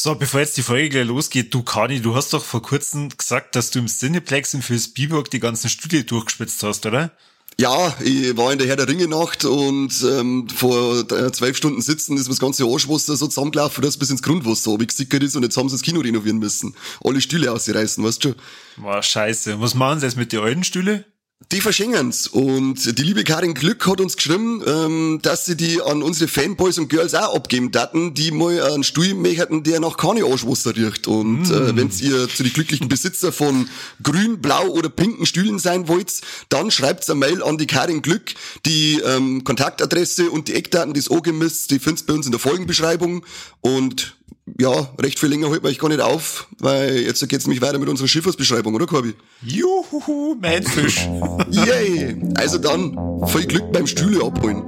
So, bevor jetzt die Folge gleich losgeht, du Kani, du hast doch vor kurzem gesagt, dass du im Cineplex in Spielberg die ganzen Studie durchgespitzt hast, oder? Ja, ich war in der Herr der Ringe Nacht und ähm, vor äh, zwölf Stunden sitzen ist mir das ganze Arschwasser so zusammengelaufen, dass bis ins Grundwasser ob ich gesickert ist und jetzt haben sie das Kino renovieren müssen. Alle Stühle ausreißen, weißt du schon. War scheiße. Was machen sie jetzt mit den alten Stühle? Die verschenken's und die liebe Karin Glück hat uns geschrieben, ähm, dass sie die an unsere Fanboys und Girls auch abgeben daten, die mal einen Stuhl möchten, der nach keine Arschwasser riecht. Und mm. äh, wenn ihr zu den glücklichen Besitzer von grün, blau oder pinken Stühlen sein wollt, dann schreibt's eine Mail an die Karin Glück. Die ähm, Kontaktadresse und die Eckdaten des OGMIS, die findest bei uns in der Folgenbeschreibung. Und ja, recht viel länger hält man ich gar nicht auf, weil jetzt geht's nämlich weiter mit unserer Schifffahrtsbeschreibung, oder Corby? Juhu, mein Fisch. Yay! Also dann, viel Glück beim Stühle abholen.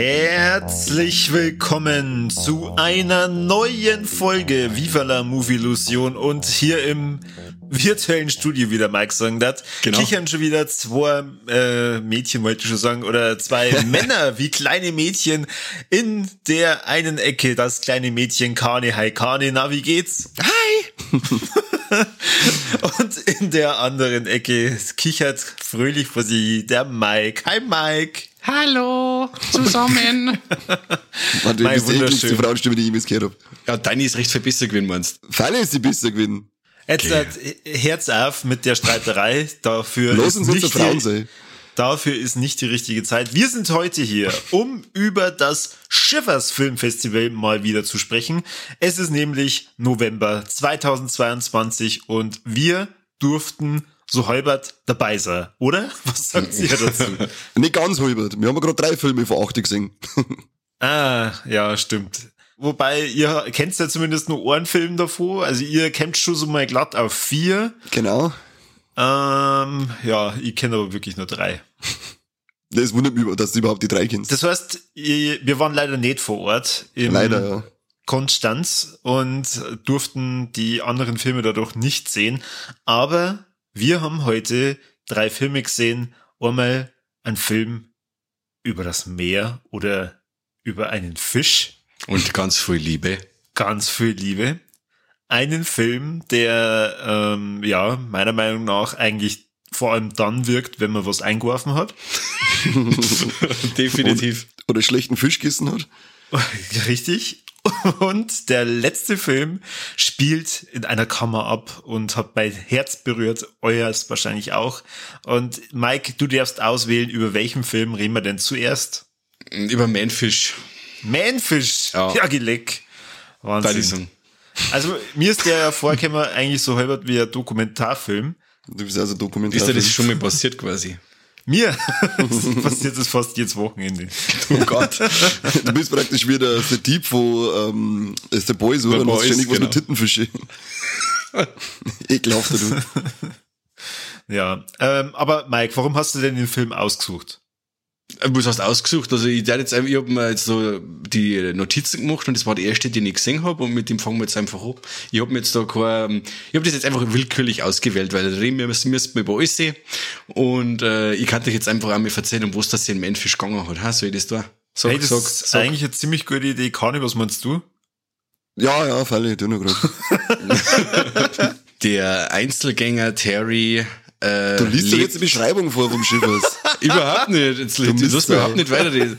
Herzlich willkommen zu einer neuen Folge Viva la Movie Illusion und hier im virtuellen Studio wieder Mike sagen das. Genau. Kichern schon wieder zwei äh, Mädchen, wollte ich schon sagen, oder zwei Männer wie kleine Mädchen in der einen Ecke, das kleine Mädchen Kani. Hi Kani, na wie geht's? Hi! und in der anderen Ecke kichert fröhlich vor sie der Mike. Hi Mike! Hallo zusammen. Man, du bist die ekligste Frauenstimme, die ich jemals gehört habe. Ja, deine ist recht viel besser gewesen, meinst du? Falle ist die besser gewesen. Jetzt okay. Herz auf mit der Streiterei. Dafür Los uns nicht Frauen sein. Dafür ist nicht die richtige Zeit. Wir sind heute hier, um über das Schiffers Filmfestival mal wieder zu sprechen. Es ist nämlich November 2022 und wir durften so halbert dabei sein, oder? Was sagt ihr dazu? Nicht ganz halbert. Wir haben gerade drei Filme vor acht gesehen. ah, ja, stimmt. Wobei, ihr kennt ja zumindest nur einen Film davor. Also ihr kennt schon so mal glatt auf vier. Genau. Ähm, ja, ich kenne aber wirklich nur drei. Das wundert mich, dass du überhaupt die drei kennst. Das heißt, wir waren leider nicht vor Ort. leider, ja. Konstanz und durften die anderen Filme dadurch nicht sehen. Aber wir haben heute drei Filme gesehen. Einmal ein Film über das Meer oder über einen Fisch. Und ganz viel Liebe. Ganz viel Liebe. Einen Film, der ähm, ja meiner Meinung nach eigentlich vor allem dann wirkt, wenn man was eingeworfen hat. Definitiv. Und, oder schlechten Fisch gegessen hat. Richtig. Und der letzte Film spielt in einer Kammer ab und hat mein Herz berührt, euers wahrscheinlich auch. Und Mike, du darfst auswählen, über welchen Film reden wir denn zuerst? Über Manfish. Manfish? Ja, ja geleck. Wahnsinn. Also mir ist der vorgekommen eigentlich so halber wie ein Dokumentarfilm. Du bist also Dokumentarfilm. Ist dir das schon mal passiert quasi? Mir? passiert das fast jedes Wochenende. Oh Gott. Du bist praktisch wie der, der Dieb von ähm, ist der Boys, oder? Du hast ständig genau. was mit Tittenfische. Ekelhaft, du. Ja, ähm, aber Mike, warum hast du denn den Film ausgesucht? Was hast du ausgesucht? Also ich, jetzt, ich habe mir jetzt so die Notizen gemacht und das war der erste, den ich gesehen habe und mit dem fangen wir jetzt einfach ab. Ich habe mir jetzt da kein, ich habe das jetzt einfach willkürlich ausgewählt, weil da reden wir müssen wir über alles sehen und äh, ich kann dich jetzt einfach einmal erzählen, um was das hier in Manfish gegangen hat. Ha? Soll ich das da? Sag, hey, das sag, ist sag. eigentlich eine ziemlich gute Idee. Kani, was meinst du? Ja, ja, falle, du noch gerade. der Einzelgänger Terry äh, du liest doch jetzt die Beschreibung vor vom Schiffers. Überhaupt nicht. Jetzt, jetzt lass mich überhaupt nicht weiterreden.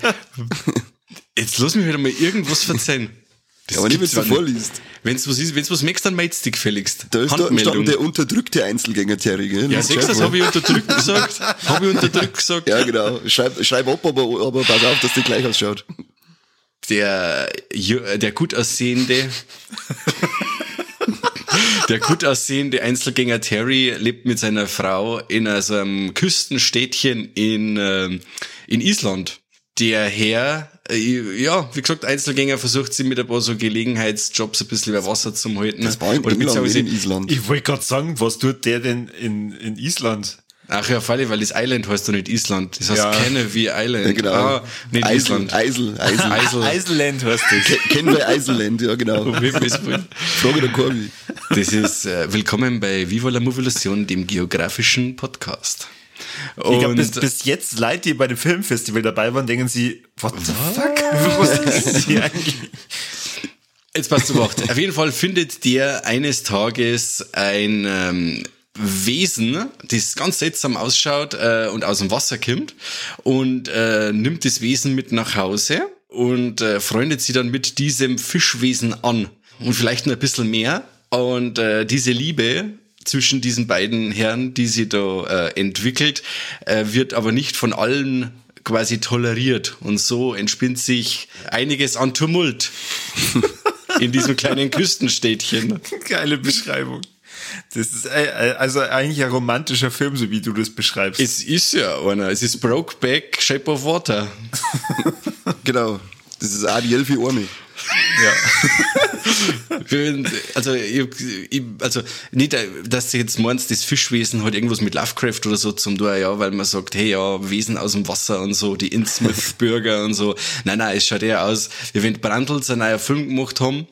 Jetzt lass mich wieder mal irgendwas verzeihen. Das aber nicht, wenn du vorliest. Wenn's was ist, wenn's was merkst, dann meidst dich gefälligst. Da ist da stand der unterdrückte Einzelgänger, Terry, gell? Ja, sechs, das habe ich unterdrückt gesagt. Habe ich unterdrückt gesagt. Ja, genau. Schreib, schreib ab, aber, aber pass auf, dass die gleich ausschaut. Der, der gut aussehende der gut aussehende Einzelgänger Terry lebt mit seiner Frau in einem Küstenstädtchen in, äh, in Island. Der Herr, äh, ja, wie gesagt, Einzelgänger versucht sie mit ein paar so Gelegenheitsjobs ein bisschen über Wasser zu halten. Das war in, Oder England, in Island. Ich wollte gerade sagen, was tut der denn in, in Island? Ach ja, Falle, weil das Island heißt doch nicht Island. Das heißt Ja. Kennedy Island. Ja, genau. Ah, nicht Eisel, Island. Eisel, Eisel. Eisel. Iceland heißt das. Ke- Kennen wir Eiselland, ja genau. Frage der Korbi. Das ist äh, willkommen bei Viva la Movilusion, dem geografischen Podcast. Ich glaube, Und bis, bis jetzt Leute, die bei dem Filmfestival dabei waren, denken sie, what the fuck? Was ist hier eigentlich? jetzt passt du auf. Auf jeden Fall findet der eines Tages ein ähm, Wesen, das ganz seltsam ausschaut äh, und aus dem Wasser kommt und äh, nimmt das Wesen mit nach Hause und äh, freundet sie dann mit diesem Fischwesen an und vielleicht noch ein bisschen mehr. Und äh, diese Liebe zwischen diesen beiden Herren, die sie da äh, entwickelt, äh, wird aber nicht von allen quasi toleriert. Und so entspinnt sich einiges an Tumult in diesem kleinen Küstenstädtchen. Geile Beschreibung. Das ist äh, äh, also eigentlich ein romantischer Film, so wie du das beschreibst. Es ist ja einer. Es ist Brokeback Shape of Water. Genau. Das ist auch die Elfi Arme. Also, ich, ich, also nicht, dass du jetzt meinst, das Fischwesen hat irgendwas mit Lovecraft oder so zum tun, ja, weil man sagt, hey, ja, Wesen aus dem Wasser und so, die Innsmouth-Bürger und so. Nein, nein, es schaut eher aus, wie wenn die Brandls einen neuen Film gemacht haben,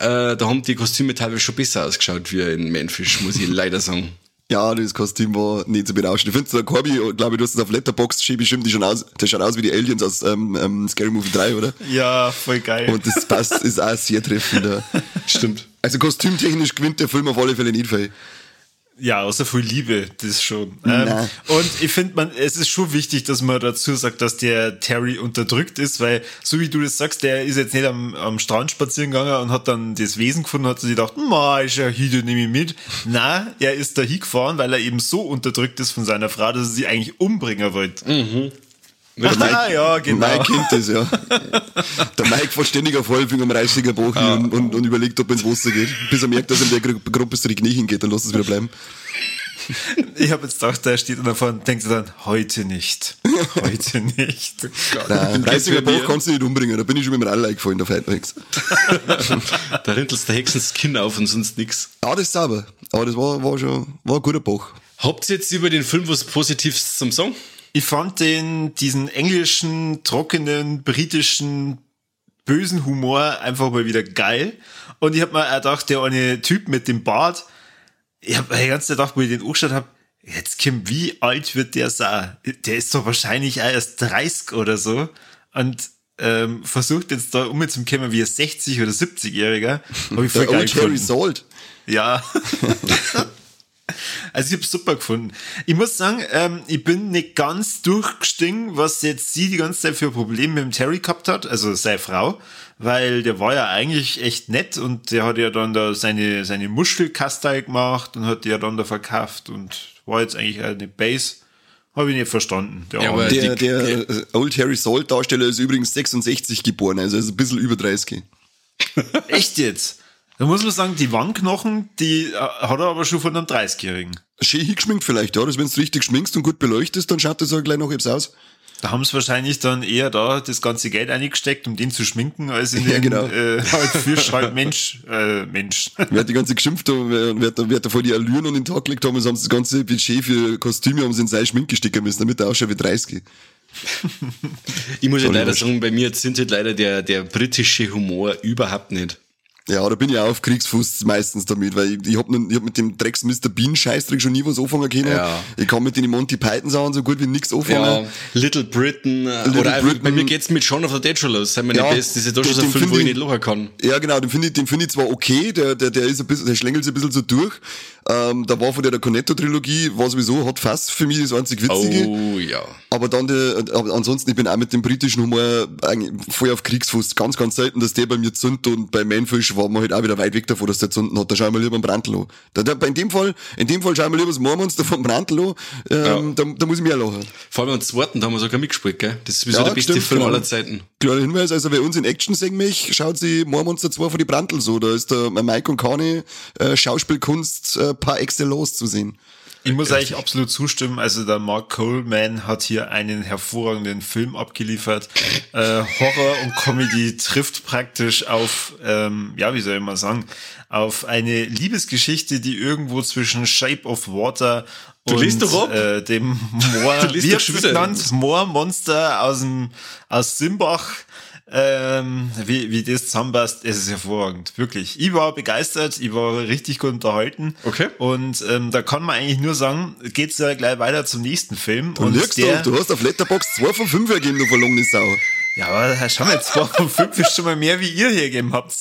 äh, da haben die Kostüme teilweise schon besser ausgeschaut wie in Manfish, muss ich leider sagen. Ja, das Kostüm war nicht zu berauschen. Ich finde, der Corby, glaube ich, du hast es auf Letterboxd geschrieben, bestimmt, die schon aus, der schaut aus wie die Aliens aus ähm, ähm, Scary Movie 3, oder? ja, voll geil. Und das passt, ist auch sehr treffend. Ja. Stimmt. Also kostümtechnisch gewinnt der Film auf alle Fälle nicht viel. Ja, außer viel Liebe, das schon. Ähm, und ich finde, man, es ist schon wichtig, dass man dazu sagt, dass der Terry unterdrückt ist, weil, so wie du das sagst, der ist jetzt nicht am, am Strand spazieren gegangen und hat dann das Wesen gefunden, hat sich gedacht, ma, ist ja hier, du nehme ich mit. Na, er ist da hingefahren, weil er eben so unterdrückt ist von seiner Frau, dass er sie eigentlich umbringen wollte. Ah, ja, genau. Mike kennt das, ja. Der Mike fährt ständig auf Häufung am Reißiger Bochen Ah. und, und, und überlegt, ob er ins Wasser geht. Bis er merkt, dass ihm der Gru- Gruppe zu die Knie hingeht, dann lässt es wieder bleiben. Ich habe jetzt gedacht, der steht davor und denkt dann, heute nicht. Heute nicht. Nein, Reißiger. Boch kannst du nicht umbringen, da bin ich schon mit dem Rall eingefallen, da fällt mir nichts. Da rintelst der Hexen das Kinn auf und sonst nix. Ja, das ist sauber. Aber das war, war schon, war ein guter Boch. Habt ihr jetzt über den Film was Positives zum Song? Ich fand den, diesen englischen, trockenen, britischen, bösen Humor einfach mal wieder geil. Und ich hab mir gedacht, der eine Typ mit dem Bart, ich hab die ganze Zeit gedacht, wo ich den angeschaut hab, jetzt Kim, wie alt wird der sein? Der ist doch wahrscheinlich erst 30 oder so. Und ähm, versucht jetzt da umzukommen wie ein 60- oder 70-Jähriger. Hab ich voll Der geil Old Harry. Salt. Ja. Also ich hab's super gefunden. Ich muss sagen, ähm, ich bin nicht ganz durchgestiegen, was jetzt sie die ganze Zeit für Probleme mit dem Terry gehabt hat, also seine Frau, weil der war ja eigentlich echt nett und der hat ja dann da seine, seine Muschelkastei gemacht und hat die ja dann da verkauft und war jetzt eigentlich eine Base. Habe ich nicht verstanden. Der Ja, Der, Die- der Old Harry Salt Darsteller ist übrigens 66 geboren, also ist ein bisschen über 30. Echt jetzt? Da muss man sagen, die Wangenknochen, die äh, hat er aber schon von einem 30-Jährigen. Schön hingeschminkt vielleicht, ja. Das, wenn du richtig schminkst und gut beleuchtest, dann schaut das auch gleich noch jetzt aus. Da haben sie wahrscheinlich dann eher da das ganze Geld eingesteckt, um den zu schminken, als in Ja, den genau. äh, halt Fisch, halt Mensch, äh, Mensch. Wer hat die ganze geschimpft haben, wer, wer, da vor die Allüren an den Tag gelegt haben, und haben sie das ganze Budget für Kostüme haben sie in seine Schminke stecken müssen, damit er ausschaut wie 30. Ich muss ja ich leider sagen, bei mir sind halt leider der, der britische Humor überhaupt nicht. Ja, da bin ich auch auf Kriegsfuß meistens damit, weil ich, ich hab, ich hab mit dem Drecks Mr. Bean Scheißdreck schon nie was anfangen können. Ja. Ich kann mit den Monty Python Sachen so gut wie nix anfangen. Ja, Little Britain, äh, Little oder Britain. bei mir geht's mit Shaun of the Dead schon los. Sei mir Ja, nicht das, ist ja doch schon so ein Film, wo ich ich- nicht lachen kann. Ja, genau, den finde ich, den finde ich zwar okay, der, der, der ist ein bisschen, der schlängelt sich ein bisschen so durch. Ähm, da war von der, der Cornetto-Trilogie, war sowieso, hat fast für mich das einzig Witzige. Oh, ja. Aber dann der, aber ansonsten, ich bin auch mit dem britischen Humor eigentlich voll auf Kriegsfuß. Ganz, ganz selten, dass der bei mir zündet und bei Manfish war man halt auch wieder weit weg davon, dass der zünden hat. Da schauen wir lieber einen Brandl an. Da, da, in dem Fall, in dem Fall schauen wir lieber das Mormonster vom Brandl an. Ähm, da, da muss ich mehr lachen. Vor allem am zweiten, da haben wir sogar mitgespielt, gell? Das ist Ja, der beste stimmt, Film genau. aller Zeiten. Kleiner Hinweis, also wer uns in Action sehen möchte, schaut sie Mormonster 2 von die Brandl so. Da ist der Mike und Kani äh, Schauspielkunst äh, par excellence zu sehen. Ich muss eigentlich absolut zustimmen. Also der Mark Coleman hat hier einen hervorragenden Film abgeliefert. Äh, Horror und Comedy trifft praktisch auf, ähm, ja, wie soll ich mal sagen, auf eine Liebesgeschichte, die irgendwo zwischen Shape of Water Du liest doch äh, dem Moor, wie? Moormonster aus dem, aus Simbach, ähm, wie, wie das zusammenpasst, es ist hervorragend, wirklich. Ich war begeistert, ich war richtig gut unterhalten. Okay. Und ähm, da kann man eigentlich nur sagen, geht's ja gleich weiter zum nächsten Film. Du und lügst doch, du hast auf Letterbox 2 von 5 gegeben, du verlungene Sau. ja, aber schau mal, zwei von fünf ist schon mal mehr, wie ihr hier gegeben habt.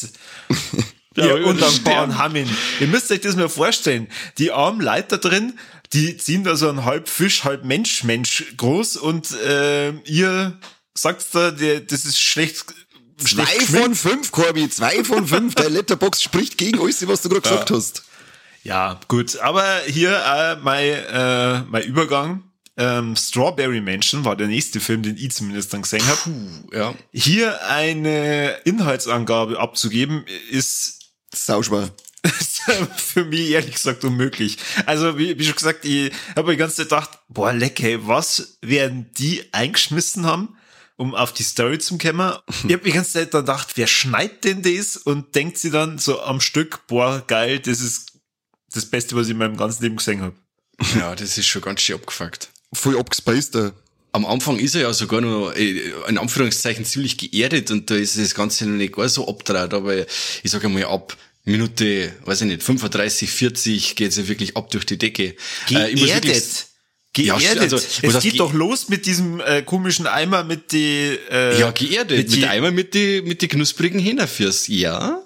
Ja, aber wir undankbaren sterben. Hammin. Ihr müsst euch das mal vorstellen. Die armen Leute da drin, die ziehen da so ein halb Fisch, halb Mensch, Mensch groß und äh, ihr sagt da, der, das ist schlecht. schlecht Zwei von fünf, Corby, zwei von fünf. Der Letterbox spricht gegen alles, was du gerade gesagt hast. Ja, gut. Aber hier äh, mein, äh, mein Übergang. Ähm, Strawberry Mansion war der nächste Film, den ich zumindest dann gesehen habe. Ja. Hier eine Inhaltsangabe abzugeben, ist Sauschwer. für mich ehrlich gesagt unmöglich. Also, wie, wie schon gesagt, ich habe die ganze Zeit gedacht, boah, leck, ey, was werden die eingeschmissen haben, um auf die Story zu kommen? Ich habe die ganze Zeit dann gedacht, wer schneidet denn das? Und denkt sie dann so am Stück, boah, geil, das ist das Beste, was ich in meinem ganzen Leben gesehen habe. Ja, das ist schon ganz schön abgefuckt. Voll abgespaced, der. Am Anfang ist er ja sogar noch, äh, in Anführungszeichen, ziemlich geerdet und da ist das Ganze noch nicht gar so abtraut, aber ich sage mal ab Minute, weiß ich nicht, 35, 40 geht's ja wirklich ab durch die Decke. Äh, muss wirklich- Geerdet. Ja, also, es geht ge- doch los mit diesem äh, komischen Eimer mit die äh, ja, geerdet. Mit, die- einmal mit die, mit die knusprigen Hähnerfürs. Ja,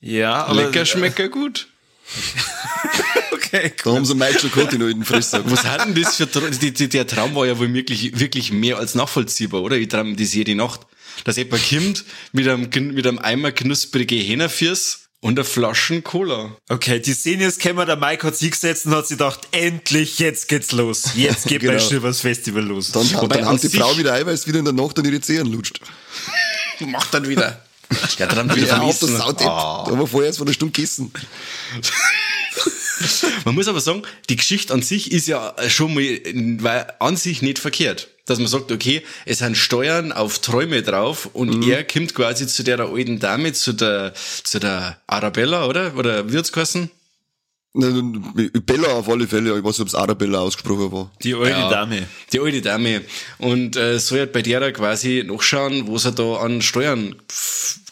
ja, aber lecker, schmecker gut. okay, Da haben sie Michael Cotti noch in den Fresser. Was hat denn das für, Tra- die, die, der Traum war ja wohl wirklich, wirklich mehr als nachvollziehbar, oder? Ich traum das jede Nacht. Dass jemand kommt mit einem, mit einem Eimer knusprige Hähnerfürs und einer Flaschen Cola. Okay, die Szene ist gekommen, der Mike hat sich gesetzt und hat sich gedacht, endlich, jetzt geht's los. Jetzt geht mein Genau. Schilvers Festival los. Dann, Wobei dann an hat die Frau wieder Eiweiß wieder in der Nacht an ihre Zehen lutscht. Macht dann wieder. Ja, dann wieder Ja, auf. Saudepp. Ah. Da haben wir vorher erst von einer Stunde gegessen. Man muss aber sagen, die Geschichte an sich ist ja schon mal weil an sich nicht verkehrt. Dass man sagt, okay, es sind Steuern auf Träume drauf und er kommt quasi zu der alten Dame, zu der, zu der Arabella, oder? Oder wird's geheißen? Bella auf alle Fälle, ich weiß nicht, ob es Arabella ausgesprochen war. Die alte Ja, Dame. Die alte Dame. Und äh, soll halt bei der da quasi nachschauen, was er da an Steuern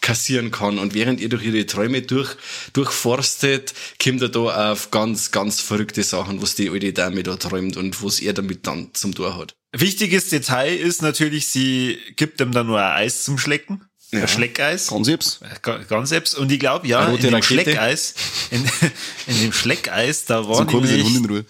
kassieren kann. Und während ihr durch ihre Träume durch, durchforstet, kommt er da auf ganz, ganz verrückte Sachen, was die alte Dame da träumt und was er damit dann zum Tor hat. Wichtiges Detail ist natürlich, sie gibt ihm dann nur ein Eis zum Schlecken. Ein Schleckeis. Ganz selbst. Ga- Ganz selbst. Und ich glaube, ja, in dem Rakete. Schleckeis, in, in dem Schleckeis, da war So nämlich, Ruhe.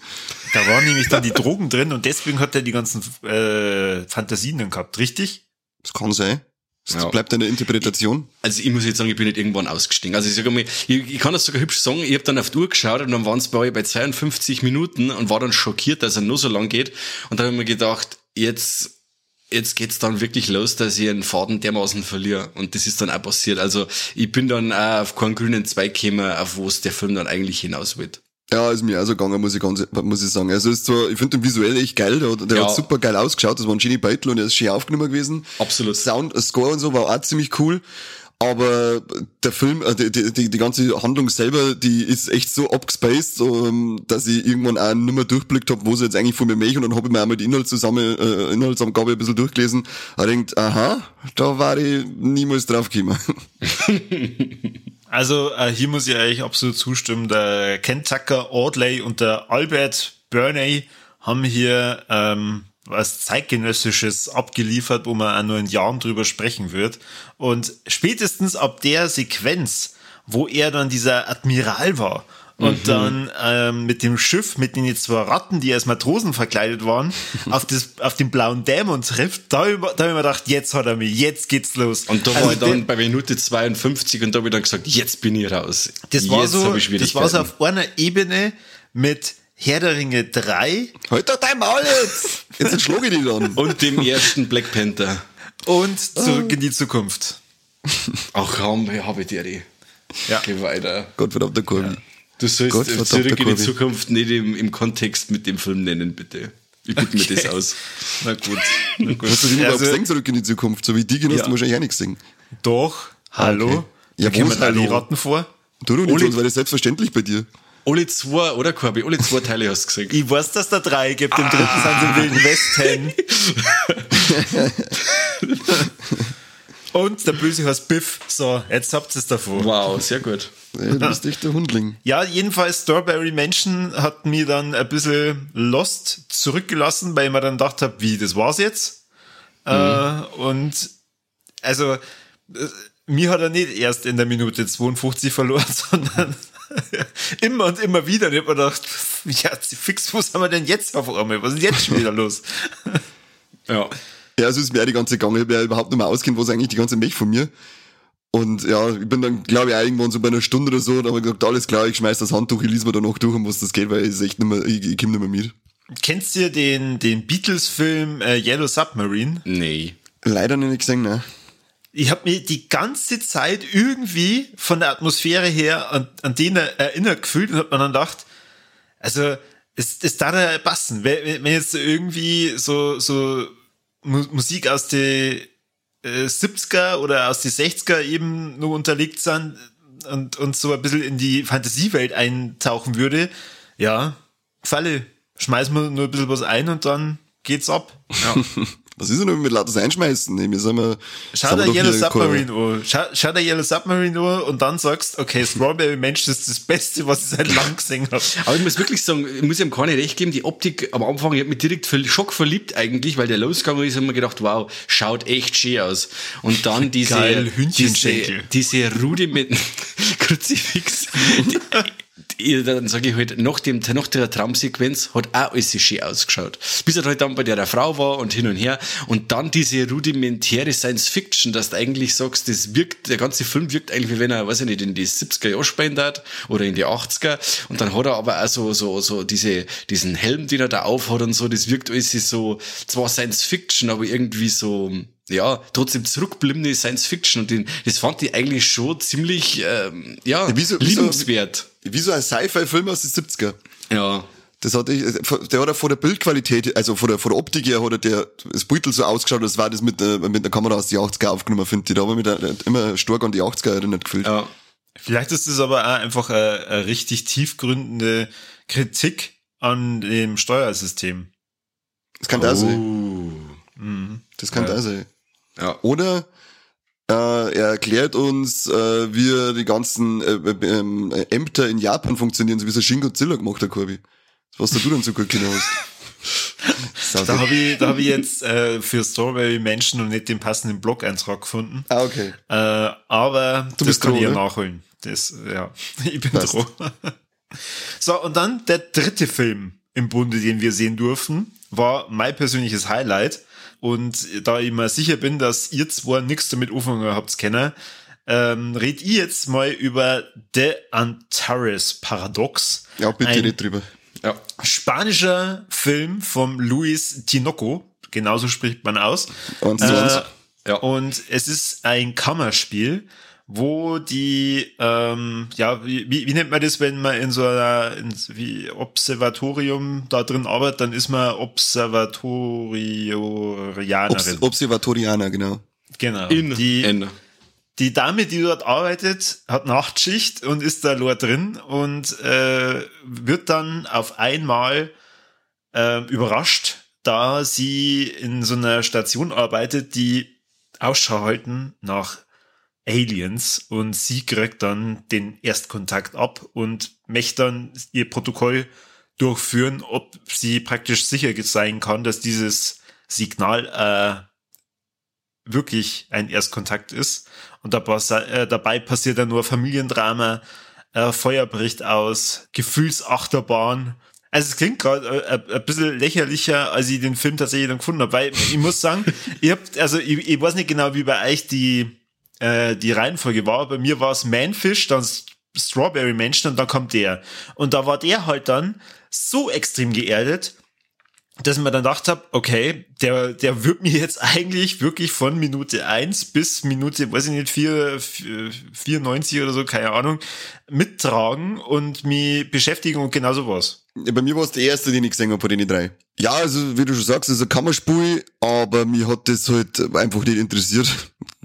da waren nämlich dann die Drogen drin und deswegen hat er die ganzen äh, Fantasien dann gehabt, richtig? Das kann sein. Das Ja. bleibt eine Interpretation. Also ich muss jetzt sagen, ich bin nicht irgendwann ausgestiegen. Also ich sage mal, ich, ich kann das sogar hübsch sagen, ich habe dann auf die Uhr geschaut und dann waren es bei, bei 52 Minuten und war dann schockiert, dass er nur so lang geht. Und dann habe ich mir gedacht, jetzt, jetzt geht's dann wirklich los, dass ich einen Faden dermaßen verliere. Und das ist dann auch passiert. Also ich bin dann auch auf keinen grünen Zweig gekommen, auf wo es der Film dann eigentlich hinaus will. Ja, ist mir auch so gegangen, muss ich ganz, muss ich sagen. Also ist zwar, ich finde den visuell echt geil, der, hat- der Ja. hat super geil ausgeschaut, das war ein schöner Beitel und er ist schön aufgenommen gewesen. Absolut. Sound, Score und so war auch ziemlich cool. Aber der Film, äh, die, die, die, ganze Handlung selber, die ist echt so abgespaced, ähm, dass ich irgendwann auch nicht mehr durchblickt habe, wo sie jetzt eigentlich von mir möchten. Und dann habe ich mir einmal die Inhaltszusammen, äh, Inhaltsangabe ein bisschen durchgelesen. Da denkt, aha, da war ich niemals drauf gekommen. Also äh, hier muss ich eigentlich absolut zustimmen. Der Ken Tucker Audley und der Albert Burney haben hier ähm, was zeitgenössisches abgeliefert, wo man auch nur in Jahren drüber sprechen wird. Und spätestens ab der Sequenz, wo er dann dieser Admiral war und dann ähm, mit dem Schiff, mit den zwei Ratten, die als Matrosen verkleidet waren, auf, das, auf den blauen Dämon trifft, da, hab ich habe ich mir gedacht, jetzt hat er mich, jetzt geht's los. Und da Also war ich dann bei Minute 52 und da habe ich dann gesagt, jetzt bin ich raus. das war jetzt so, hab ich das war so auf einer Ebene mit Herr der Ringe 3 halt doch dein Maul jetzt! Jetzt schlage ich dich dann. Und dem ersten Black Panther. und zurück in die Zukunft. Ach komm, habe ich dir die. Ja. Geh weiter. Gottverdammt, der Kurvi. Du sollst Gott, zurück in die. Zukunft nicht im, im Kontext mit dem Film nennen, bitte. Ich bitte mir das aus. Na gut. Na gut. Hast du den überhaupt Also, gesehen, zurück in die Zukunft? So wie die hast Ja. du wahrscheinlich auch nicht gesehen. Doch. Hallo. Okay. Ja, da wo die hallo? Ratten vor. Du, du nicht, Oli- sonst war das selbstverständlich bei dir. Alle zwei, oder Corby? Alle zwei Teile hast du gesehen. Ich weiß, dass da drei gibt. Im dritten sind sie im Wilden Westen. Und der Böse heißt Biff. So, jetzt habt ihr es davon. Wow, sehr gut. Ey, du bist echt der Hundling. Ja, jedenfalls Strawberry Mansion hat mir dann ein bisschen lost zurückgelassen, weil ich mir dann gedacht habe, wie, das war's jetzt? Äh, und also, äh, mir hat er nicht erst in der Minute 52 verloren, sondern immer und immer wieder. Und ich hab mir gedacht, ja, fix, was haben wir denn jetzt auf einmal? Was ist jetzt schon wieder los? Ja. Ja, so ist mir auch die ganze Gang. Ich habe ja überhaupt nicht mehr auskennt, was eigentlich die ganze Milch von mir. Und ja, ich bin dann, glaube ich, auch irgendwann so bei einer Stunde oder so, da habe ich gesagt, alles klar, ich schmeiß das Handtuch, ich lese mir da noch durch, um was das geht, weil es ist echt nicht mehr, ich, ich komm nicht mehr mit. Kennst du den, den Beatles-Film äh, Yellow Submarine? Nee. Leider noch nicht gesehen, ne? ich habe mir die ganze Zeit irgendwie von der Atmosphäre her an, an den erinnert gefühlt und hab mir dann gedacht, also es, es darf ja passen. Wenn, wenn jetzt irgendwie so, so Mu- Musik aus den äh, 70er oder aus den 60er eben nur unterlegt sind und, und so ein bisschen in die Fantasiewelt eintauchen würde, ja, Falle, schmeißen wir nur ein bisschen was ein und dann geht's ab. Ja. Was ist denn mit lauter Einschmeißen? Nee, wir sind wir, Schau wir dir Yellow Submarine an. Schau, schau dir Yellow Submarine an und dann sagst, okay, Strawberry Mensch, das ist das Beste, was ich seit langem gesehen habe. Aber ich muss wirklich sagen, ich muss ihm keine recht geben, die Optik am Anfang, ich habe mich direkt für Schock verliebt eigentlich, weil der losgegangen ist und mir gedacht, wow, schaut echt schön aus. Und dann diese, Geil, diese, diese Rudiment, Kruzifix, die, die, dann sage ich halt, nach, dem, nach der Traumsequenz hat auch alles schön ausgeschaut. Bis er halt dann bei der Frau war und hin und her. Und dann diese rudimentäre Science Fiction, dass du eigentlich sagst, das wirkt, der ganze Film wirkt eigentlich, wie wenn er, weiß ich nicht, in die 70er Jahre spielen hat oder in die 80er. Und dann hat er aber auch so, so, so diese, diesen Helm, den er da aufhat und so, das wirkt alles so, zwar Science Fiction, aber irgendwie so, ja, trotzdem zurückbliebene Science Fiction. Und den, das fand ich eigentlich schon ziemlich, ähm, ja, Ja, wieso- wieso- liebenswert. Wie so ein Sci-Fi-Film aus den 70er. Ja. Das hat ich, der hat ja von der Bildqualität, also von der, von der Optik her hat er der, das Beutel so ausgeschaut, als war das mit, der- mit einer Kamera aus die 80er aufgenommen, finde ich. Da habe ich mich da immer stark an die 80er erinnert gefühlt. Ja. Vielleicht ist es aber auch einfach eine, eine richtig tiefgründende Kritik an dem Steuersystem. Das kann da sein. Oh. Mhm. Das kann Ja. da sein. Ja. Oder äh, er erklärt uns, äh, wie die ganzen äh, äh, ähm, äh, Ämter in Japan funktionieren, so wie es der Shin Godzilla gemacht hat, Corby. Was da du dann so gut genau hast. Da habe ich, da hab ich jetzt äh, für Strawberry Menschen noch nicht den passenden Blog-Eintrag gefunden. Ah, okay. Äh, aber Du das kann dran, ich ja oder? nachholen. Das, ja, ich bin Passt. dran. so, und dann der dritte Film im Bunde, den wir sehen durften, war mein persönliches Highlight. Und da ich mir sicher bin, dass ihr zwei nichts damit anfangen habt kennen, ähm, red ich jetzt mal über The Antares Paradox. Ja, bitte Ein nicht drüber. Ja. spanischer Film vom Luis Tinoco. Genauso spricht man aus. Zu eins. Ja. Und es ist ein Kammerspiel, wo die, ähm, ja, wie, wie nennt man das, wenn man in so einer in, wie Observatorium da drin arbeitet, dann ist man Observatorianerin. Obs Observatorianer, genau. genau. In die, N. die Dame, die dort arbeitet, hat Nachtschicht und ist da nur drin und äh, wird dann auf einmal äh, überrascht, da sie in so einer Station arbeitet, die Ausschau halten nach Aliens und sie kriegt dann den Erstkontakt ab und möchte dann ihr Protokoll durchführen, ob sie praktisch sicher sein kann, dass dieses Signal äh, wirklich ein Erstkontakt ist. Und dabei, äh, dabei passiert dann nur Familiendrama, äh, Feuer bricht aus, Gefühlsachterbahn. Also es klingt gerade äh, ein bisschen lächerlicher, als ich den Film tatsächlich dann gefunden habe, weil ich muss sagen, ich hab, also ich, ich weiß nicht genau, wie bei euch die, äh, die Reihenfolge war. Bei mir war es Manfish, dann Strawberry Menschen und dann kommt der. Und da war der halt dann so extrem geerdet, dass ich mir dann gedacht habe, okay, der, der wird mir jetzt eigentlich wirklich von Minute eins bis Minute, weiß ich nicht, vier 94 oder so, keine Ahnung, mittragen und mich beschäftigen und genau so was. Ja, bei mir war es der erste, den ich gesehen habe von den drei. Ja, also wie du schon sagst, also Kammerspiel, aber mir hat das halt einfach nicht interessiert.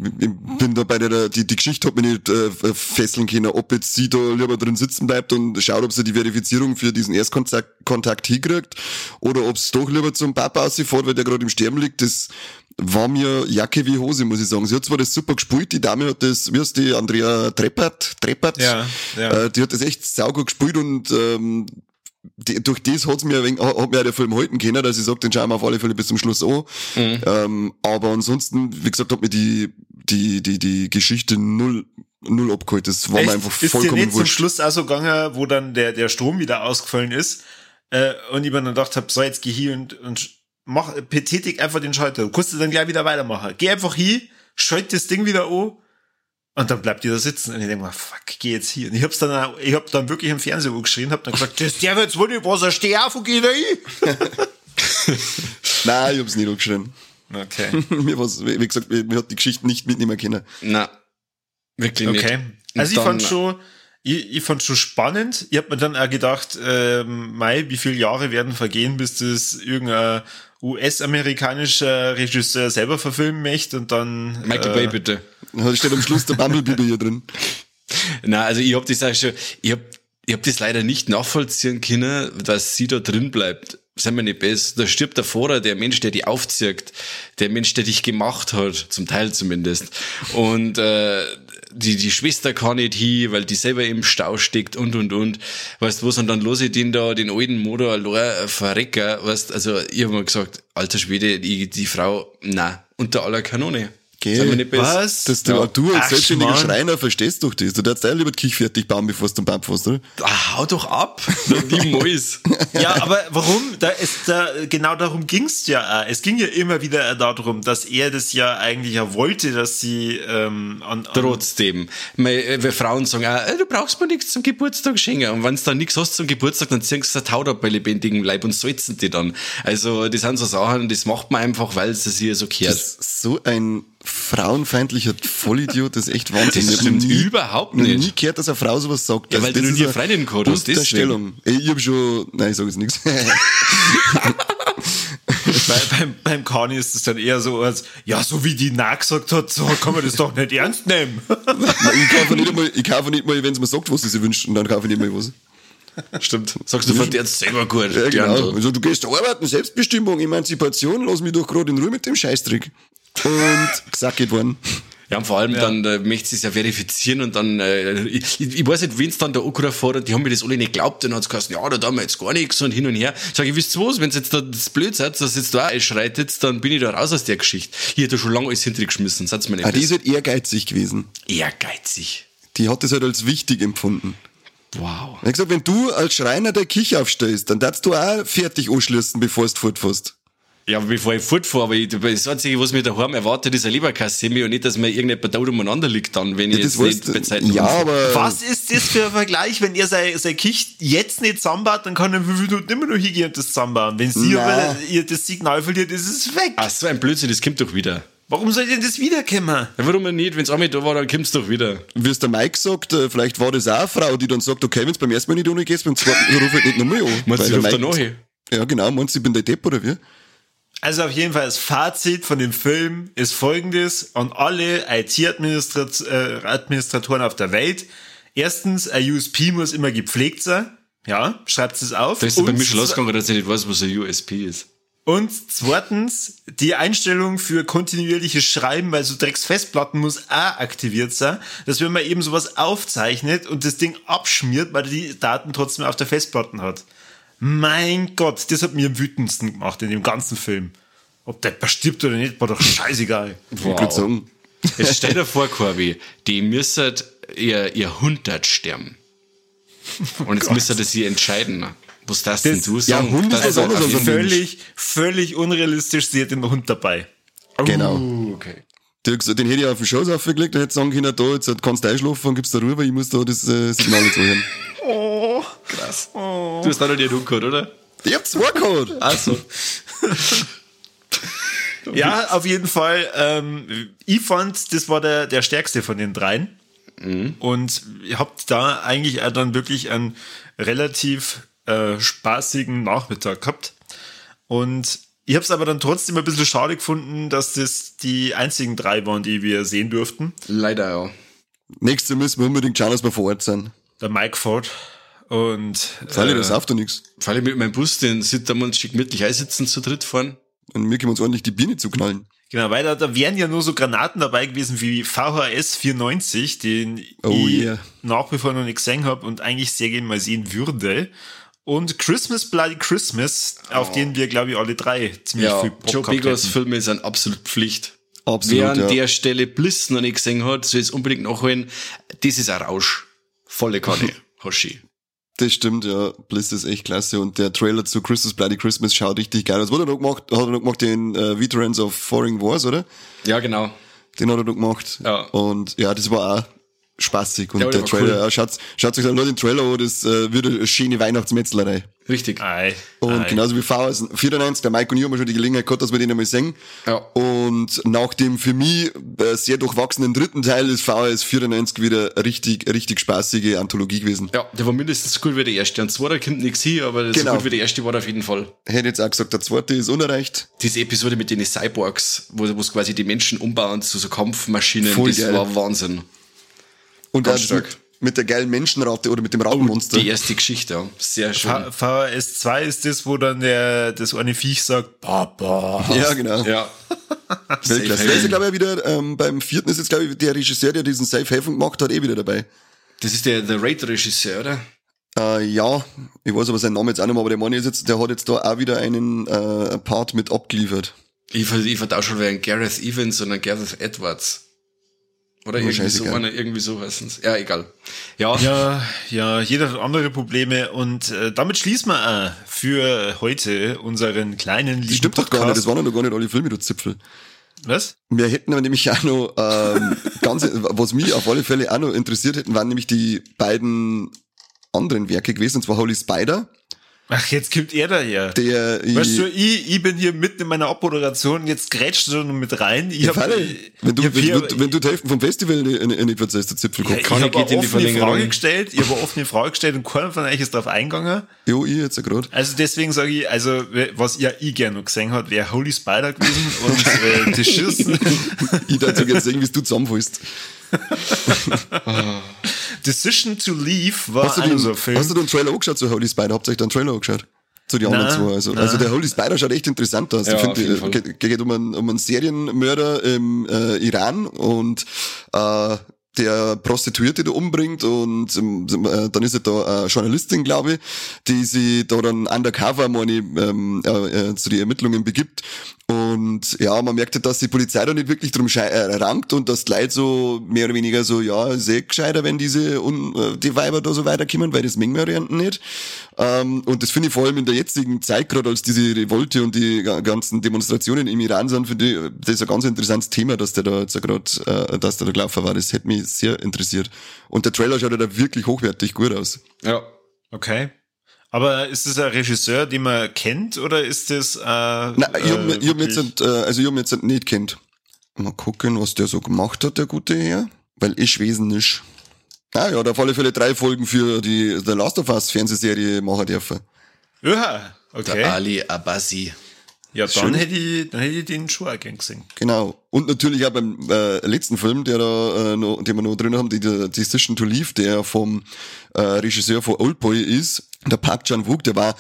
Ich bin da bei der, die, die Geschichte hat mich nicht äh, fesseln können, ob jetzt sie da lieber drin sitzen bleibt und schaut, ob sie die Verifizierung für diesen Erstkontakt Kontakt hinkriegt oder ob es doch lieber zum Papa ausfährt, weil der gerade im Sterben liegt. Das war mir Jacke wie Hose, muss ich sagen. Sie hat zwar das super gespielt, die Dame hat das, wie heißt die, Andrea Treppert, Treppert, ja, ja. Äh, die hat das echt saugut gespielt und ähm, die, durch das hat's mir wenig, hat mir der Film halten können, dass ich sage, den schauen wir auf alle Fälle bis zum Schluss an. Mhm. Ähm, aber ansonsten, wie gesagt, hat mir die, die, die, die Geschichte null, null abgeholt. Das war Echt? mir einfach ist vollkommen dir nicht wurscht. zum Schluss auch so gegangen, wo dann der, der Strom wieder ausgefallen ist, äh, und ich mir dann gedacht habe, so jetzt geh hier und, und mach, betätig einfach den Schalter. Du kannst dann gleich wieder weitermachen. Geh einfach hier, schalt das Ding wieder an, und dann bleibt ihr da sitzen und ich denke mal, fuck, geh jetzt hier. Und ich hab's dann, ich hab dann wirklich im Fernsehen geschrien, hab dann gesagt, das der wird's wohl nicht, was er steh auf und geh da hin. Nein, ich hab's nicht angeschrien. Okay. mir war's, wie wie gesagt, mir, mir hat die Geschichte nicht mitnehmen können. Na, wirklich Okay. nicht. Also ich fand schon, ich, ich fand schon spannend. Ich hab mir dann auch gedacht, ähm, Mai, wie viele Jahre werden vergehen, bis das irgendein US-amerikanischer Regisseur selber verfilmen möchte und dann. Michael äh, Bay, bitte. Da steht am Schluss der Bumblebee ihr drin. Na, also ich hab das auch schon, ich hab, ich hab das leider nicht nachvollziehen können, dass sie da drin bleibt. Seien wir nicht besser. Da stirbt der Vorder, der Mensch, der dich aufzieht, der Mensch, der dich gemacht hat, zum Teil zumindest. Und äh, die, die Schwester kann nicht hin, weil die selber im Stau steckt und und und. Weißt du, was und dann los ich den da, den alten Motor allein verrecken, weißt also ich hab mir gesagt, alter Schwede, die, die Frau, na, unter aller Kanone. Gell. Wir. Was? Das du, Ja. du als Ach, selbstständiger Schmarrn. Schreiner verstehst doch das. Du darfst auch lieber die Küche fertig bauen, bevor du den Bump fährst, oder? Ah, hau doch ab. Niemals. Ja, aber warum? Da ist da genau darum ging's ja. Es ging ja immer wieder darum, dass er das ja eigentlich ja wollte, dass sie ähm, an, an Trotzdem. Äh, weil Frauen sagen, auch, äh, du brauchst mir nichts zum Geburtstag schenken. Und wenn du dann nichts hast zum Geburtstag, dann ziehst du eine Haut ab bei lebendigem Leib und salzen die dann. Also, das sind so Sachen, das macht man einfach, weil es sich so gehört. Das ist so ein frauenfeindlicher Vollidiot, das ist echt Wahnsinn. Das Ich stimmt nie, überhaupt nicht. nie gehört, dass eine Frau sowas sagt. Ja, weil du das noch ist nie eine Freundin gehabt hast, Unterstellung. Ich hab schon, nein, ich sage jetzt nichts. Weil beim, beim Kani ist es dann eher so, als, ja, so wie die Na gesagt hat, so kann man das doch nicht ernst nehmen. ich kaufe nicht mal, ich kaufe nicht mal, wenn sie mir sagt, was sie sich wünscht, und dann kaufe ich nicht mal was. Stimmt. Sagst du von dir selber gut. Ja, genau. Also, du gehst arbeiten, Selbstbestimmung, Emanzipation, lass mich doch gerade in Ruhe mit dem Scheißtrick. Und gesagt worden. Ja, und vor allem dann äh, möchte sie es ja verifizieren und dann, äh, ich, ich weiß nicht, wen's dann da angerufen hat, die haben mir das alle nicht geglaubt, dann hat's geheißen, ja, da tun wir jetzt gar nichts und hin und her. Sag ich, wisst ihr was, wenn's jetzt da das blöd seid, dass jetzt da einschreitet, dann bin ich da raus aus der Geschichte. Ich hätte schon lange alles hintergeschmissen, sagt's mir nicht. Ah, die ist halt ehrgeizig gewesen. ehrgeizig. Die hat das halt als wichtig empfunden. Wow. Ich hab gesagt, wenn du als Schreiner der Küche aufstellst, dann darfst du auch fertig anschließen, bevor du fortfährst. Ja, aber bevor ich fortfahre, aber ich, das Einzige, was mir daheim erwartet, ist eine Leberkassemi und nicht, dass mir irgendjemand da umeinander liegt dann, wenn ich Ja, jetzt das nicht du. Ja, aber. Was ist das für ein Vergleich, wenn ihr sein, sein Kicht jetzt nicht zusammenbaut, dann kann er fünf Minuten immer noch hingehen und das zusammenbauen. Wenn sie aber ihr das Signal verliert, ist es weg. Ach, so ein Blödsinn, das kommt doch wieder. Warum soll denn das wiederkommen? Ja, warum nicht? Wenn's einmal da war, dann kommt's doch wieder. wie es der Mike sagt, äh, vielleicht war das auch eine Frau, die dann sagt, okay, wenn du beim ersten Mal nicht ohne gehst, beim zweiten Mal ruf halt nicht nochmal an. Meinst du, der ruft Mike- danach hin? Ja, genau, meinst du, ich bin der Depp oder wie? Also auf jeden Fall das Fazit von dem Film ist folgendes an alle IT-Administratoren auf der Welt. Erstens, ein USP muss immer gepflegt sein. Ja, schreibt es auf. Da ist bei Und mir schon losgegangen, dass ich nicht weiß, was ein USP ist. Und zweitens, die Einstellung für kontinuierliches Schreiben, weil so Drecks Festplatten muss auch aktiviert sein, dass wenn man eben sowas aufzeichnet und das Ding abschmiert, weil er die Daten trotzdem auf der Festplatte hat. Mein Gott, das hat mir am wütendsten gemacht in dem ganzen Film. Ob der stirbt oder nicht, war doch scheißegal. Sagen, Jetzt stell dir vor, Corby, die müssen ihr, ihr Hund dort sterben. Und jetzt müssen das hier entscheiden. Was das, denn Das- du ja, sagen? Hund ist Das jeden ein Fall- Völlig, völlig unrealistisch, sie hat den Hund dabei. genau. Uh, okay. Gesagt, den hätte ich auf den Schoß aufgelegt, der hätte sagen können, da, jetzt kannst du einschlafen und gibst da rüber, ich muss da das äh, Signal nicht so hören. Oh, Du hast da noch Hund gehabt, oder? Ich hab zwei gehabt. Also. Ja, auf jeden Fall. Ähm, ich fand, das war der, der stärkste von den dreien. Und ihr habt da eigentlich auch dann wirklich einen relativ äh, spaßigen Nachmittag gehabt. Und ich habe es aber dann trotzdem ein bisschen schade gefunden, dass das die einzigen drei waren, die wir sehen durften. Leider, ja. Nächste müssen wir unbedingt schauen, dass wir vor Ort sind. Der Mike Ford und Sally, äh, das sauft doch nix. Vor allem mit meinem Bus, den sitzen wir uns schick gemütlich einsitzen zu dritt fahren. Und mir können wir uns ordentlich die Biene zuknallen. Genau, weil da, da wären ja nur so Granaten dabei gewesen wie VHS 94, den Oh ich yeah. nach wie vor noch nicht gesehen habe und eigentlich sehr gerne mal sehen würde. Und Christmas Bloody Christmas, auf den wir, glaube ich, alle drei ziemlich Ja, viel Bock Joe hätten. Filme sind absolut Pflicht. Absolut, Wer an ja. der Stelle Bliss noch nicht gesehen hat, soll es unbedingt nachholen. Das ist ein Rausch. Volle Kanne. Hoshi. Das stimmt, ja. Bliss ist echt klasse. Und der Trailer zu Christmas Bloody Christmas schaut richtig geil aus. Was hat er noch gemacht? Hat er noch gemacht den äh, Veterans of Foreign Wars, oder? Ja, genau. Den hat er noch gemacht. Ja. Und ja, das war auch spaßig. Und Ja, der Trailer, cool. schaut, schaut euch nur den Trailer an, das äh, wird eine schöne Weihnachtsmetzlerei. Richtig. Ei, Und ei. genauso wie VHS 94, der Mike und ich haben schon die Gelegenheit gehabt, dass wir den einmal singen. Ja. Und nach dem für mich äh, sehr durchwachsenen dritten Teil ist VHS 94 wieder eine richtig, richtig spaßige Anthologie gewesen. Ja, der war mindestens so gut wie der erste. Und zweiter kommt nichts hin, aber Genau. so gut wie der erste war auf jeden Fall. Hätte jetzt auch gesagt, der zweite ist unerreicht. Diese Episode mit den Cyborgs, wo wo es quasi die Menschen umbauen zu so Kampfmaschinen, Voll das geil. war Wahnsinn. Und Ganz stark. mit, mit der geilen Menschenratte oder mit dem Raupenmonster. Die erste Geschichte, ja. Sehr schön. V- VHS 2 ist das, wo dann der, das eine Viech sagt, Papa. ja, genau. Ja. Weltklasse. Der ist ja, glaube ich, wieder, ähm, beim vierten ist jetzt, glaube ich, der Regisseur, der diesen Safe Haven gemacht hat, eh wieder dabei. Das ist der The Raid-Regisseur, oder? Äh, ja, ich weiß aber seinen Namen jetzt auch nicht mehr, aber der Mann ist jetzt, der hat jetzt da auch wieder einen äh, Part mit abgeliefert. Ich, ich vertausche schon einen Gareth Evans und einen Gareth Edwards. Oder Oh, irgendwie so einer, irgendwie so heißen's. Ja, egal. Ja, Ja, ja, jeder hat andere Probleme und äh, damit schließen wir auch für heute unseren kleinen lieben stimmt doch gar nicht, das waren ja noch gar nicht alle Filme, du Zipfel. Was? Wir hätten aber nämlich auch noch, ähm, ganz, was mich auf alle Fälle auch noch interessiert hätten, waren nämlich die beiden anderen Werke gewesen, und zwar Holy Spider, Ach, jetzt kommt er daher. der, Weißt du, ich, ich, bin hier mitten in meiner Abmoderation, jetzt grätscht du noch mit rein. Ich hab, Falle, wenn du, ich hab wenn, hier- du, wenn du die Hälfte vom Festival nicht, nicht verzeihst, der Zipfel Ja, ich habe in die offene. Frage gestellt, ich habe eine offene Frage gestellt und keiner von euch ist darauf eingegangen. Jo, ich jetzt ja gerade. Also deswegen sage ich, also was ja ich gerne noch gesehen hat, wäre Holy Spider gewesen und äh, das Schießen, Ich dazu jetzt sehen, wie du zusammenfallst. Decision to Leave war Hast du, den, so Film. hast du den Trailer angeschaut zu Holy Spider? Habt ihr euch den Trailer angeschaut? Zu den anderen zwei. Also, also der Holy Spider schaut echt interessant aus. Ja, ich finde, äh, geht, geht um einen, um einen Serienmörder im äh, Iran und äh, der Prostituierte da umbringt und ähm, äh, dann ist er da eine Journalistin, glaube ich, die sie da dann undercover meine, ähm, äh, äh, zu den Ermittlungen begibt. Und ja, man merkt halt, dass die Polizei da nicht wirklich drum äh, rankt und dass die Leute so mehr oder weniger so, ja, eh gescheiter, wenn diese un, äh, die Weiber da so weiterkommen, weil das mengen wir ja nicht. Ähm, und das finde ich vor allem in der jetzigen Zeit, gerade als diese Revolte und die ga- ganzen Demonstrationen im Iran sind, finde ich, äh, das ist ein ganz interessantes Thema, dass der da jetzt gerade, äh, dass der da gelaufen war. Das hätte mich sehr interessiert. Und der Trailer schaut ja da wirklich hochwertig gut aus. ja. Okay. Aber ist das ein Regisseur, den man kennt, oder ist das äh, Nein, ich hab, äh, ich hab jetzt, nicht, äh, also ich hab jetzt nicht kennt. Mal gucken, was der so gemacht hat, der gute Herr. Weil ich wesen nicht. Ah ja, da auf alle Fälle drei Folgen für die The Last of Us Fernsehserie machen dürfen. Ja, Der okay. Ali Abasi. Ja, dann Schön. hätte ich, dann hätte ich den schon auch gern gesehen. Genau. Und natürlich auch beim äh, letzten Film, der da, äh, noch, den wir noch drin haben, die, die Decision to Leave, der vom äh, Regisseur von Oldboy ist, der Park Chan-wook, der war,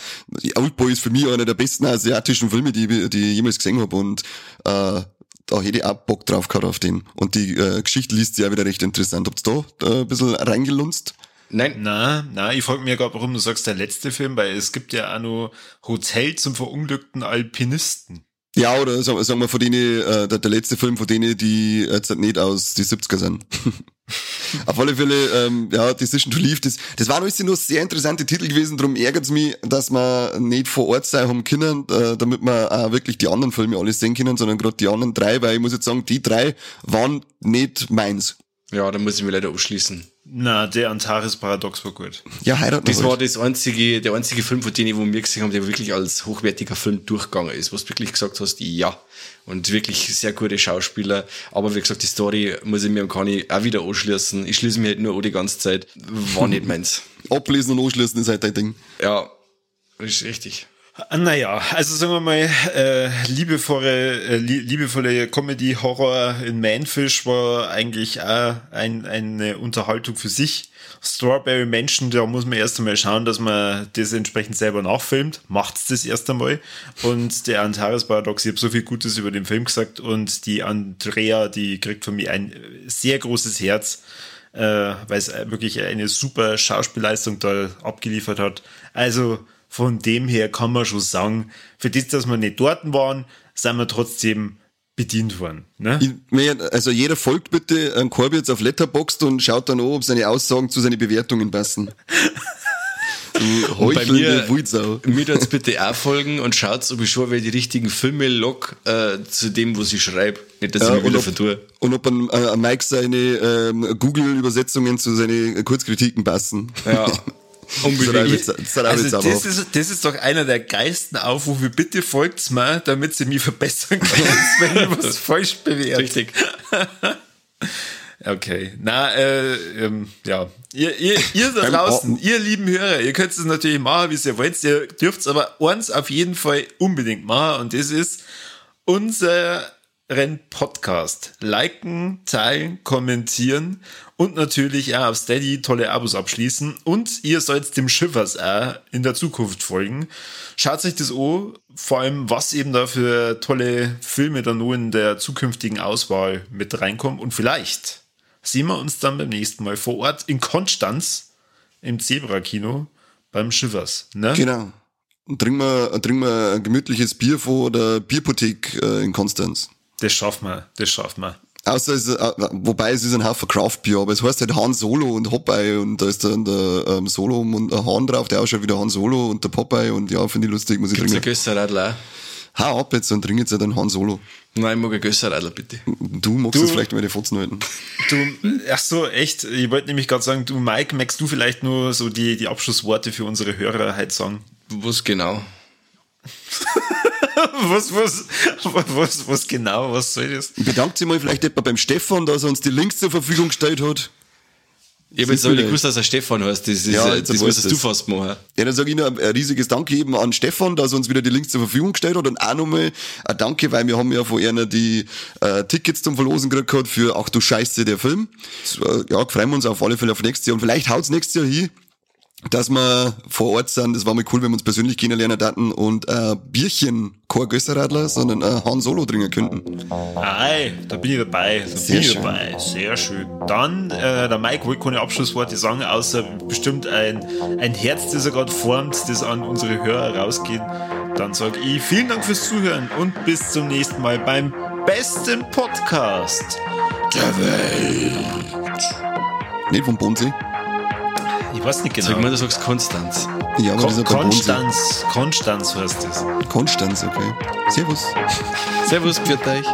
Oldboy ist für mich einer der besten asiatischen Filme, die, ich- die ich jemals gesehen habe und äh, da hätte ich auch Bock drauf gehabt auf den. Und die äh, Geschichte liest sich auch wieder recht interessant. Habt ihr da äh, ein bisschen reingelunzt? Nein, Na, na, ich frage mich gerade, warum du sagst, der letzte Film, weil es gibt ja auch noch Hotel zum verunglückten Alpinisten. Ja, oder sagen, sagen wir von denen, äh, der, der letzte Film von denen, die jetzt nicht aus die 70er sind. Auf alle Fälle, ähm, ja, Decision to Leave, das, das waren alles nur sehr interessante Titel gewesen, darum ärgert's mich, dass wir nicht vor Ort sein haben können, äh, damit wir auch wirklich die anderen Filme alle sehen können, sondern gerade die anderen drei, weil ich muss jetzt sagen, die drei waren nicht meins. Ja, da muss ich mich leider abschließen. Na, der Antares-Paradox war gut. Ja, heiraten Das war das einzige, der einzige Film von denen, wo wir gesehen haben, der wirklich als hochwertiger Film durchgegangen ist, wo du wirklich gesagt hast, ja. Und wirklich sehr gute Schauspieler. Aber wie gesagt, die Story muss ich mir und kann ich auch wieder anschließen. Ich schließe mir halt nur an die ganze Zeit. War nicht meins. Ablesen und anschließen ist halt dein Ding. Ja, ist richtig. Naja, also sagen wir mal, äh, liebevolle, äh, lie liebevolle Comedy, Horror in Manfish war eigentlich auch ein, eine Unterhaltung für sich. Strawberry Mansion, da muss man erst einmal schauen, dass man das entsprechend selber nachfilmt. Macht's das erst einmal. Und der Antares Paradox, ich habe so viel Gutes über den Film gesagt und die Andrea, die kriegt von mir ein sehr großes Herz, äh, weil es wirklich eine super Schauspielleistung da abgeliefert hat. Also, von dem her kann man schon sagen, für das, dass wir nicht dort waren, sind wir trotzdem bedient worden. Ne? Also jeder folgt bitte einem Corby jetzt auf Letterboxd und schaut dann an, ob seine Aussagen zu seinen Bewertungen passen. Und bei mir, mir tut's bitte auch folgen und schaut, ob ich schon die richtigen Filme log äh, zu dem, was ich schreibe. Nicht, dass Ja, ich mich wieder ob, vertue. und ob an, äh, Mike seine ähm, Google-Übersetzungen zu seinen Kurzkritiken passen. Ja, Das unbedingt. Also das ist, das ist doch einer der geilsten Aufrufe. Bitte folgt's mir, damit sie mich verbessern können, wenn ich was falsch bewerte. Richtig. Okay, na, äh, ähm, ja. Ihr, ihr, ihr da draußen, ihr lieben Hörer, ihr könnt es natürlich machen, wie ihr wollt. Ihr dürft aber eins auf jeden Fall unbedingt machen und das ist unseren Podcast liken, teilen, kommentieren und natürlich auch auf Steady tolle Abos abschließen. Und ihr sollt dem Schiffers auch in der Zukunft folgen. Schaut euch das an, vor allem was eben da für tolle Filme da nur in der zukünftigen Auswahl mit reinkommen. Und vielleicht sehen wir uns dann beim nächsten Mal vor Ort in Konstanz im Zebra-Kino beim Schiffers. Ne? Genau. Und trinken wir, trinken wir ein gemütliches Bier vor der Bierpothek äh, in Konstanz. Das schaffen wir, das schaffen wir. Außer es, äh, wobei es ist ein Haufen Craft-Bier, aber es heißt halt Han Solo und Popeye und da ist dann der ähm, Solo und der Han drauf, der ausschaut wie der Han Solo und der Popeye und ja, finde ich lustig, muss ich Gibt's ein trinken. Gösserradler auch? Hau ab jetzt und trink jetzt halt einen Han Solo. Nein, ich mag ein Gösserradler, bitte. Du magst Du- es vielleicht mal die Fotzen halten. Du, ach so, echt. Ich wollte nämlich gerade sagen, du, Mike, magst du vielleicht nur so die, die Abschlussworte für unsere Hörer halt sagen? Was genau? Was, was, was, was genau, was soll das? Bedankt sich mal vielleicht etwa beim Stefan, dass er uns die Links zur Verfügung gestellt hat. Ich habe jetzt aber du nicht gewusst, dass er Stefan heißt. Das, ist, Ja, äh, jetzt das müsstest du das. fast machen. Ja, dann sage ich noch ein riesiges Danke eben an Stefan, dass er uns wieder die Links zur Verfügung gestellt hat und auch nochmal ein Danke, weil wir haben ja von einer die äh, Tickets zum Verlosen gekriegt gehabt für Ach du Scheiße, der Film. Das, äh, ja, freuen wir uns auf alle Fälle auf nächstes Jahr und vielleicht haut's nächstes Jahr hin, dass wir vor Ort sind. Das war mal cool, wenn wir uns persönlich kennenlernen daten und äh, Bierchen, kein Gösserradler, sondern äh, Han Solo trinken könnten. Ei, da bin ich dabei. Da Sehr bin ich schön. dabei. Sehr schön. Dann, äh, der Mike wollte keine Abschlussworte sagen, außer bestimmt ein, ein Herz, das er gerade formt, das an unsere Hörer rausgeht. Dann sage ich vielen Dank fürs Zuhören und bis zum nächsten Mal beim besten Podcast der Welt. Nicht vom Bodensee. Ich weiß nicht Sag mal, genau. du sagst Konstanz. Ja, aber das ist Kon Bodensee. Konstanz, Konstanz heißt das. Konstanz, okay. Servus. Servus, pfiat euch.